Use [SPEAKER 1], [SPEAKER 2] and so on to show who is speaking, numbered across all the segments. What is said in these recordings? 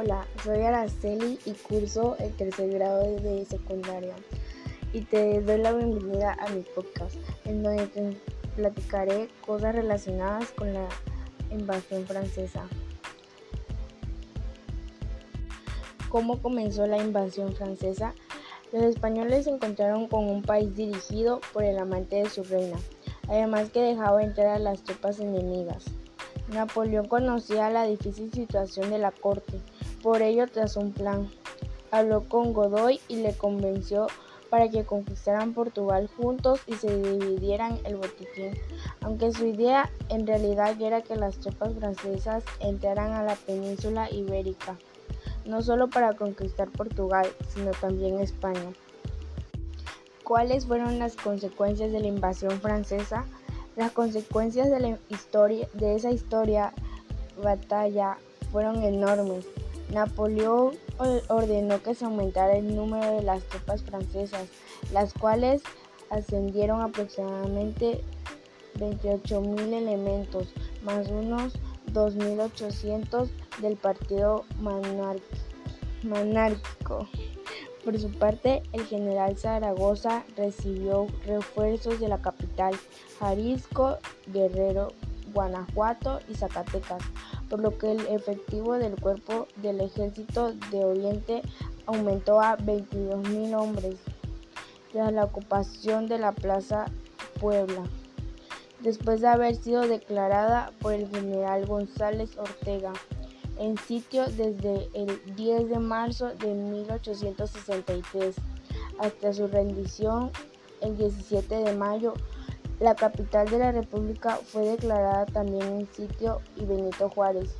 [SPEAKER 1] Hola, soy Araceli y curso el tercer grado de secundaria y te doy la bienvenida a mi podcast en donde te platicaré cosas relacionadas con la invasión francesa. ¿Cómo comenzó la invasión francesa? Los españoles se encontraron con un país dirigido por el amante de su reina, además que dejaba entrar a las tropas enemigas. Napoleón conocía la difícil situación de la corte, por ello trazó un plan. Habló con Godoy y le convenció para que conquistaran Portugal juntos y se dividieran el botiquín, aunque su idea en realidad era que las tropas francesas entraran a la península ibérica, no solo para conquistar Portugal, sino también España. ¿Cuáles fueron las consecuencias de la invasión francesa? Las consecuencias de, la historia, de esa historia batalla fueron enormes. Napoleón ordenó que se aumentara el número de las tropas francesas, las cuales ascendieron aproximadamente 28.000 elementos, más unos 2.800 del partido monárquico. Por su parte, el general Zaragoza recibió refuerzos de la capital, Jalisco, Guerrero, Guanajuato y Zacatecas, por lo que el efectivo del cuerpo del ejército de Oriente aumentó a 22.000 hombres tras la ocupación de la Plaza Puebla, después de haber sido declarada por el general González Ortega en sitio desde el 10 de marzo de 1863 hasta su rendición el 17 de mayo. La capital de la República fue declarada también en sitio y Benito Juárez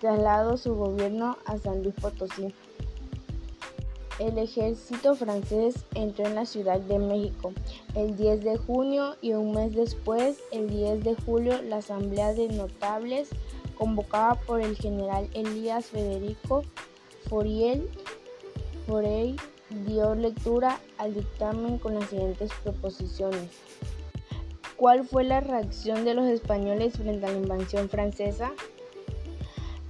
[SPEAKER 1] trasladó su gobierno a San Luis Potosí. El ejército francés entró en la Ciudad de México el 10 de junio y un mes después, el 10 de julio, la Asamblea de Notables convocada por el general Elías Federico Foriel, dio lectura al dictamen con las siguientes proposiciones. ¿Cuál fue la reacción de los españoles frente a la invasión francesa?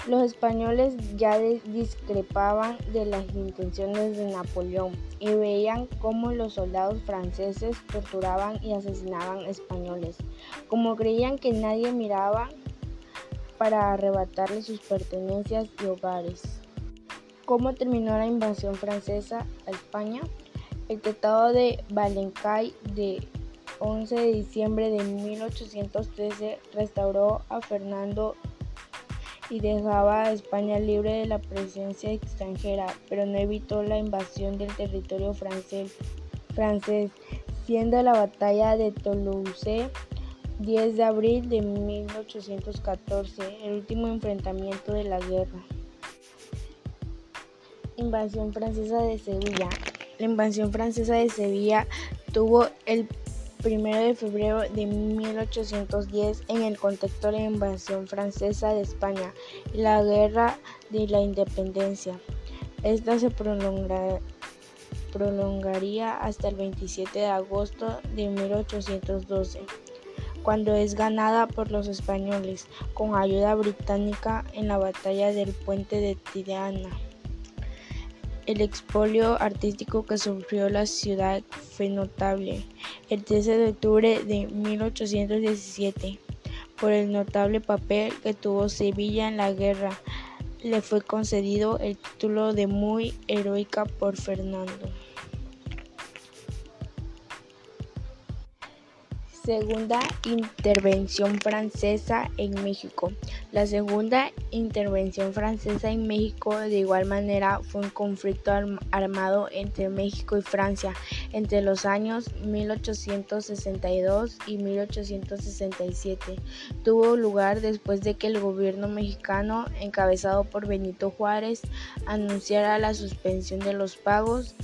[SPEAKER 1] Los españoles ya discrepaban de las intenciones de Napoleón y veían cómo los soldados franceses torturaban y asesinaban españoles. Como creían que nadie miraba, para arrebatarle sus pertenencias y hogares. ¿Cómo terminó la invasión francesa a España? El Tratado de Valencay de 11 de diciembre de 1813 restauró a Fernando y dejaba a España libre de la presencia extranjera, pero no evitó la invasión del territorio francés, francés siendo la batalla de Toulouse 10 de abril de 1814, el último enfrentamiento de la guerra. Invasión francesa de Sevilla. La invasión francesa de Sevilla tuvo el 1 de febrero de 1810 en el contexto de la invasión francesa de España y la guerra de la independencia. Esta se prolongaría hasta el 27 de agosto de 1812 cuando es ganada por los españoles con ayuda británica en la batalla del puente de Tirana. El expolio artístico que sufrió la ciudad fue notable. El 13 de octubre de 1817, por el notable papel que tuvo Sevilla en la guerra, le fue concedido el título de muy heroica por Fernando. Segunda intervención francesa en México. La segunda intervención francesa en México de igual manera fue un conflicto armado entre México y Francia entre los años 1862 y 1867. Tuvo lugar después de que el gobierno mexicano, encabezado por Benito Juárez, anunciara la suspensión de los pagos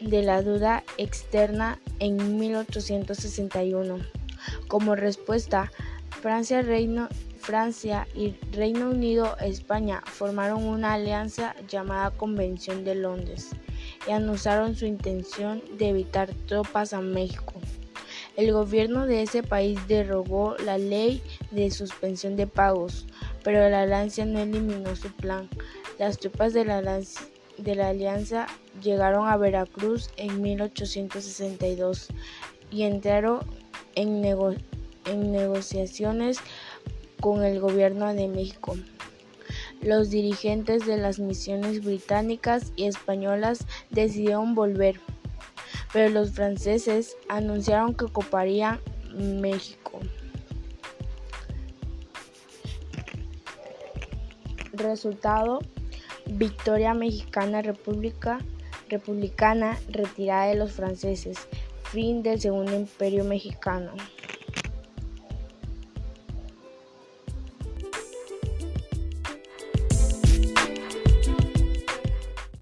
[SPEAKER 1] de la duda externa en 1861. Como respuesta, Francia, Reino, Francia y Reino Unido España formaron una alianza llamada Convención de Londres y anunciaron su intención de evitar tropas a México. El gobierno de ese país derogó la ley de suspensión de pagos, pero la Alianza no eliminó su plan. Las tropas de la Alianza llegaron a Veracruz en 1862 y entraron en, negociaciones con el gobierno de México. Los dirigentes de las misiones británicas y españolas decidieron volver, pero los franceses anunciaron que ocuparían México. Resultado: victoria mexicana república republicana retirada de los franceses. Fin del Segundo Imperio Mexicano.